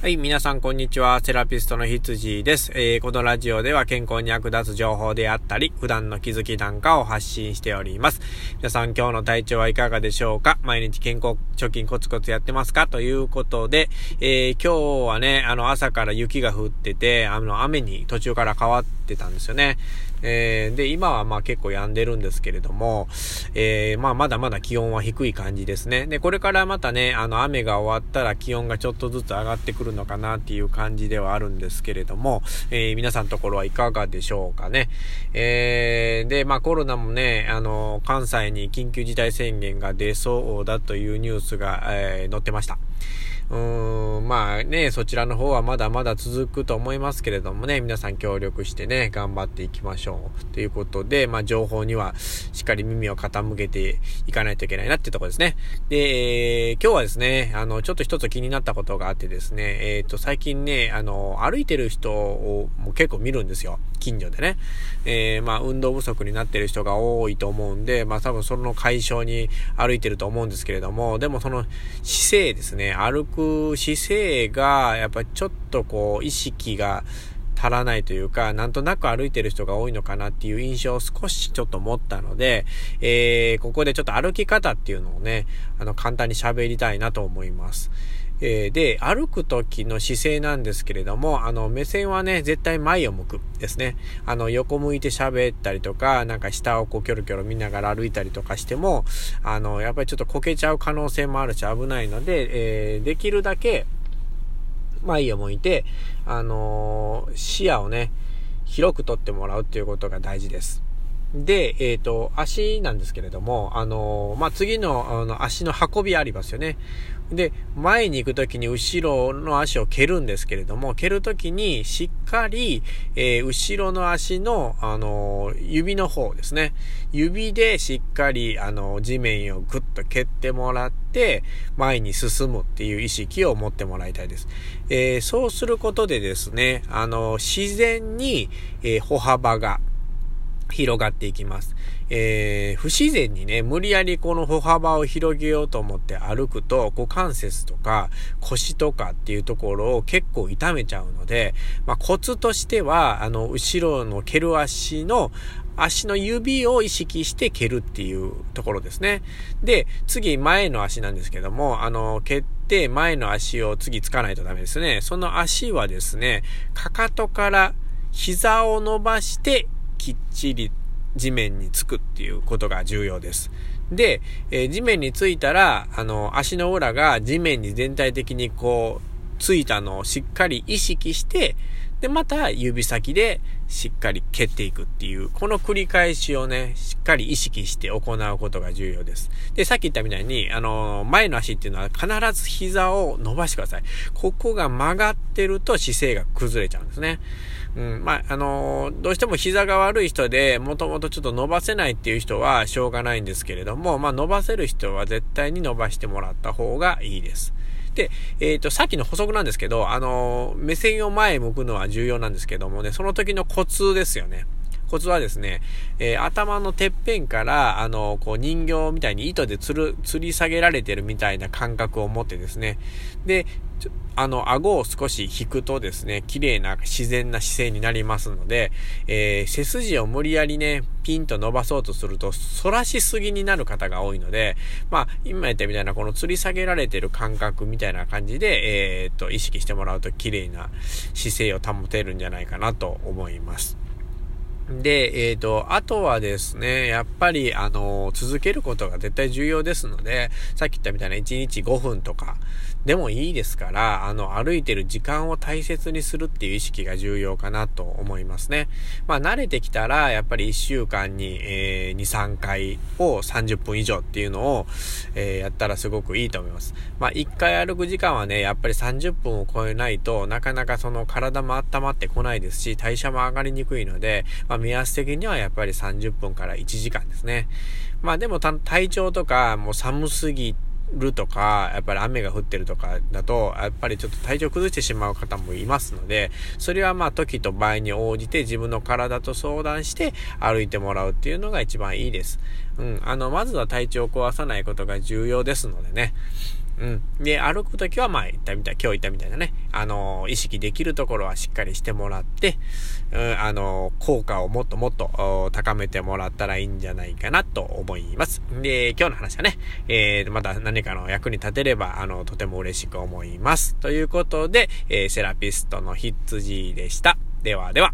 はい、皆さんこんにちは。セラピストの羊です、えー、このラジオでは健康に役立つ情報であったり、普段の気づきなんかを発信しております。皆さん今日の体調はいかがでしょうか？毎日健康貯金コツコツやってますか？ということで、えー、今日はね、あの朝から雪が降ってて、あの雨に途中から変わってたんですよね。えー、で、今はまあ結構止んでるんですけれども、えー、まあまだまだ気温は低い感じですね。で、これからまたね、あの雨が終わったら気温がちょっとずつ上がってくるのかなっていう感じではあるんですけれども、えー、皆さんのところはいかがでしょうかね。えー、で、まあコロナもね、あの、関西に緊急事態宣言が出そうだというニュースが、えー、載ってました。うーん、まあね、そちらの方はまだまだ続くと思いますけれどもね、皆さん協力してね、頑張っていきましょう。ということで、まあ情報にはしっかり耳を傾けていかないといけないなっていうところですね。で、えー、今日はですね、あの、ちょっと一つ気になったことがあってですね、えっ、ー、と、最近ね、あの、歩いてる人をもう結構見るんですよ。近所でね。えー、まあ運動不足になってる人が多いと思うんで、まあ多分その解消に歩いてると思うんですけれども、でもその姿勢ですね、歩く姿勢が、やっぱちょっとこう、意識が足らないというか、なんとなく歩いてる人が多いのかなっていう印象を少しちょっと持ったので、えー、ここでちょっと歩き方っていうのをね、あの、簡単に喋りたいなと思います。えー、で、歩く時の姿勢なんですけれども、あの、目線はね、絶対前を向くですね。あの、横向いて喋ったりとか、なんか下をこうキョロキョロ見ながら歩いたりとかしても、あの、やっぱりちょっとこけちゃう可能性もあるし危ないので、えー、できるだけ前を向いて、あのー、視野をね、広く取ってもらうっていうことが大事です。で、えっ、ー、と、足なんですけれども、あのまあ、次の、あの、足の運びありますよね。で、前に行くときに後ろの足を蹴るんですけれども、蹴るときにしっかり、えー、後ろの足の、あの指の方ですね。指でしっかり、あの地面をグッと蹴ってもらって、前に進むっていう意識を持ってもらいたいです。えー、そうすることでですね、あの自然に、えー、歩幅が、広がっていきます。えー、不自然にね、無理やりこの歩幅を広げようと思って歩くと、股関節とか腰とかっていうところを結構痛めちゃうので、まあ、コツとしては、あの、後ろの蹴る足の足の指を意識して蹴るっていうところですね。で、次前の足なんですけども、あの、蹴って前の足を次つかないとダメですね。その足はですね、かかとから膝を伸ばしてきっちり地面につくっていうことが重要です。で、えー、地面についたら、あの、足の裏が地面に全体的にこう、ついたのをしっかり意識して、で、また指先でしっかり蹴っていくっていう、この繰り返しをね、しっかり意識して行うことが重要です。で、さっき言ったみたいに、あの、前の足っていうのは必ず膝を伸ばしてください。ここが曲がってると姿勢が崩れちゃうんですね。うん、まあ、あのどうしても膝が悪い人で、もともとちょっと伸ばせないっていう人はしょうがないんですけれども、まあ、伸ばせる人は絶対に伸ばしてもらった方がいいです。で、えっ、ー、と、さっきの補足なんですけど、あの、目線を前へ向くのは重要なんですけどもね、その時のコツですよね。コツはですね、えー、頭のてっぺんから、あの、こう人形みたいに糸でつる、吊り下げられてるみたいな感覚を持ってですね、で、あの、顎を少し引くとですね、綺麗な自然な姿勢になりますので、えー、背筋を無理やりね、ピンと伸ばそうとすると、反らしすぎになる方が多いので、まあ、今言ったみたいなこの吊り下げられてる感覚みたいな感じで、えー、っと、意識してもらうと綺麗な姿勢を保てるんじゃないかなと思います。で、えっ、ー、と、あとはですね、やっぱり、あの、続けることが絶対重要ですので、さっき言ったみたいな1日5分とかでもいいですから、あの、歩いてる時間を大切にするっていう意識が重要かなと思いますね。まあ、慣れてきたら、やっぱり1週間に、えー、2、3回を30分以上っていうのを、えー、やったらすごくいいと思います。まあ、1回歩く時間はね、やっぱり30分を超えないとなかなかその体も温まってこないですし、代謝も上がりにくいので、まあ、目安的にはやっぱり30分から1時間ですね。まあでも体調とかもう寒すぎるとか、やっぱり雨が降ってるとかだと、やっぱりちょっと体調崩してしまう方もいますので、それはまあ時と場合に応じて自分の体と相談して歩いてもらうっていうのが一番いいです。うん。あの、まずは体調を壊さないことが重要ですのでね。うん。で、歩くときは、まあ、言ったみたい、今日言ったみたいなね、あのー、意識できるところはしっかりしてもらって、うん、あのー、効果をもっともっと高めてもらったらいいんじゃないかなと思います。で、今日の話はね、えー、また何かの役に立てれば、あの、とても嬉しく思います。ということで、えー、セラピストの羊でした。ではでは。